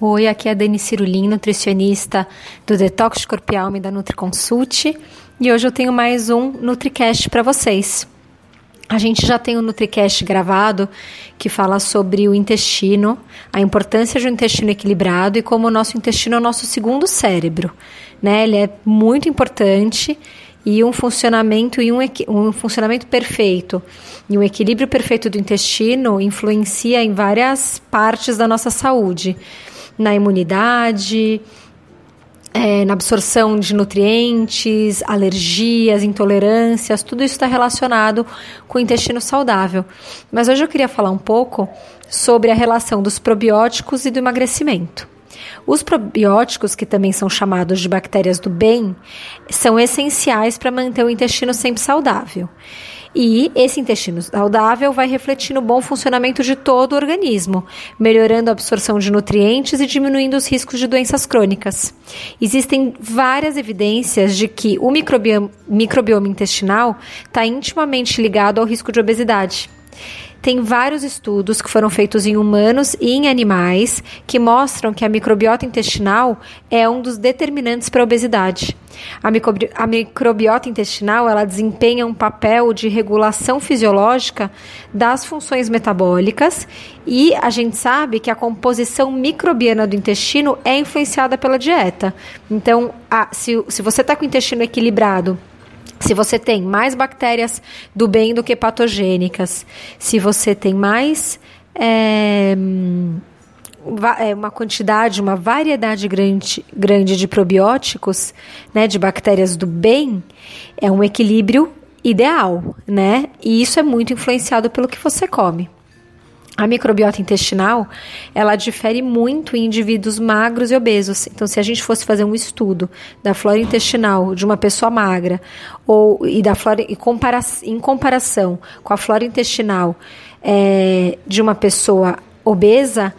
Oi, aqui é a Dani Cirulim, nutricionista do Detox Corpial e da NutriConsult. E hoje eu tenho mais um NutriCast para vocês. A gente já tem um NutriCast gravado que fala sobre o intestino, a importância de um intestino equilibrado e como o nosso intestino é o nosso segundo cérebro. Né? Ele é muito importante e um funcionamento e um, um funcionamento perfeito e um equilíbrio perfeito do intestino influencia em várias partes da nossa saúde na imunidade, é, na absorção de nutrientes, alergias, intolerâncias, tudo isso está relacionado com o intestino saudável. Mas hoje eu queria falar um pouco sobre a relação dos probióticos e do emagrecimento. Os probióticos, que também são chamados de bactérias do bem, são essenciais para manter o intestino sempre saudável. E esse intestino saudável vai refletir no bom funcionamento de todo o organismo, melhorando a absorção de nutrientes e diminuindo os riscos de doenças crônicas. Existem várias evidências de que o microbioma, microbioma intestinal está intimamente ligado ao risco de obesidade. Tem vários estudos que foram feitos em humanos e em animais que mostram que a microbiota intestinal é um dos determinantes para a obesidade. A, microbi a microbiota intestinal ela desempenha um papel de regulação fisiológica das funções metabólicas e a gente sabe que a composição microbiana do intestino é influenciada pela dieta. Então, a, se, se você está com o intestino equilibrado se você tem mais bactérias do bem do que patogênicas, se você tem mais é, uma quantidade, uma variedade grande, grande de probióticos, né, de bactérias do bem, é um equilíbrio ideal, né? E isso é muito influenciado pelo que você come. A microbiota intestinal, ela difere muito em indivíduos magros e obesos. Então, se a gente fosse fazer um estudo da flora intestinal de uma pessoa magra ou e da flora em, compara em comparação com a flora intestinal é, de uma pessoa obesa,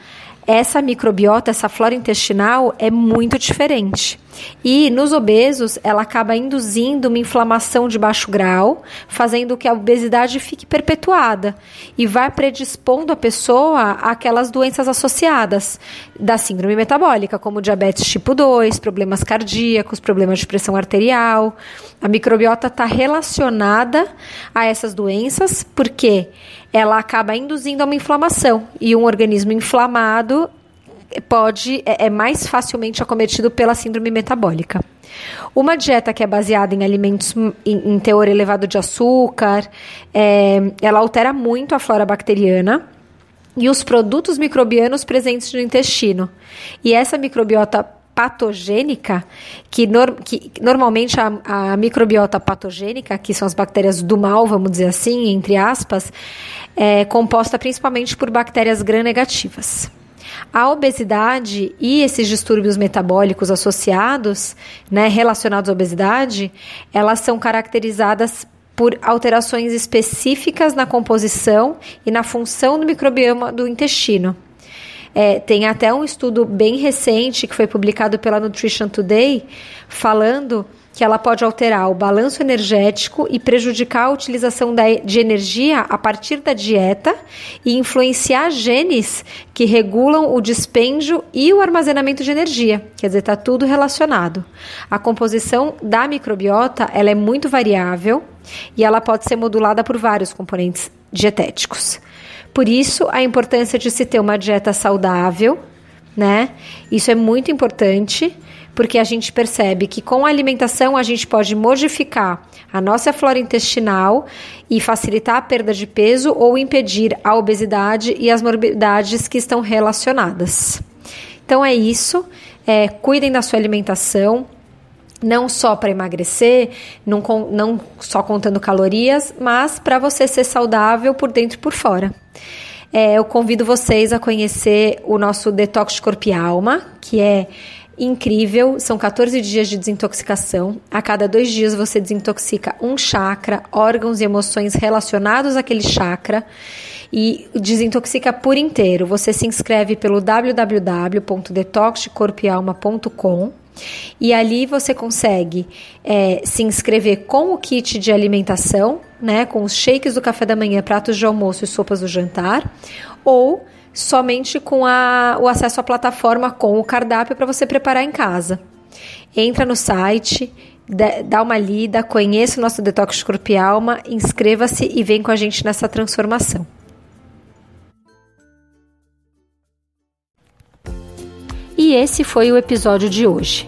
essa microbiota, essa flora intestinal é muito diferente. E nos obesos, ela acaba induzindo uma inflamação de baixo grau, fazendo que a obesidade fique perpetuada e vai predispondo a pessoa àquelas doenças associadas da síndrome metabólica, como diabetes tipo 2, problemas cardíacos, problemas de pressão arterial. A microbiota está relacionada a essas doenças porque ela acaba induzindo a uma inflamação e um organismo inflamado pode é, é mais facilmente acometido pela síndrome metabólica. Uma dieta que é baseada em alimentos em, em teor elevado de açúcar, é, ela altera muito a flora bacteriana e os produtos microbianos presentes no intestino. E essa microbiota patogênica, que, nor, que normalmente a, a, microbiota patogênica, que são as bactérias do mal, vamos dizer assim, entre aspas, é composta principalmente por bactérias gram-negativas. A obesidade e esses distúrbios metabólicos associados, né, relacionados à obesidade, elas são caracterizadas por alterações específicas na composição e na função do microbioma do intestino. É, tem até um estudo bem recente que foi publicado pela Nutrition Today falando que ela pode alterar o balanço energético e prejudicar a utilização de energia a partir da dieta e influenciar genes que regulam o dispêndio e o armazenamento de energia. Quer dizer, está tudo relacionado. A composição da microbiota ela é muito variável e ela pode ser modulada por vários componentes dietéticos. Por isso, a importância de se ter uma dieta saudável, né? Isso é muito importante, porque a gente percebe que com a alimentação a gente pode modificar a nossa flora intestinal e facilitar a perda de peso ou impedir a obesidade e as morbidades que estão relacionadas. Então é isso. É, cuidem da sua alimentação, não só para emagrecer, não, não só contando calorias, mas para você ser saudável por dentro e por fora. É, eu convido vocês a conhecer o nosso Detox Corpo e Alma, que é incrível. São 14 dias de desintoxicação. A cada dois dias você desintoxica um chakra, órgãos e emoções relacionados àquele chakra e desintoxica por inteiro. Você se inscreve pelo www.detoxdecorpialma.com e ali você consegue é, se inscrever com o kit de alimentação, né, com os shakes do café da manhã, pratos de almoço e sopas do jantar, ou somente com a, o acesso à plataforma com o cardápio para você preparar em casa. Entra no site, dá uma lida, conheça o nosso Detox Corpo e Alma, inscreva-se e vem com a gente nessa transformação. E esse foi o episódio de hoje.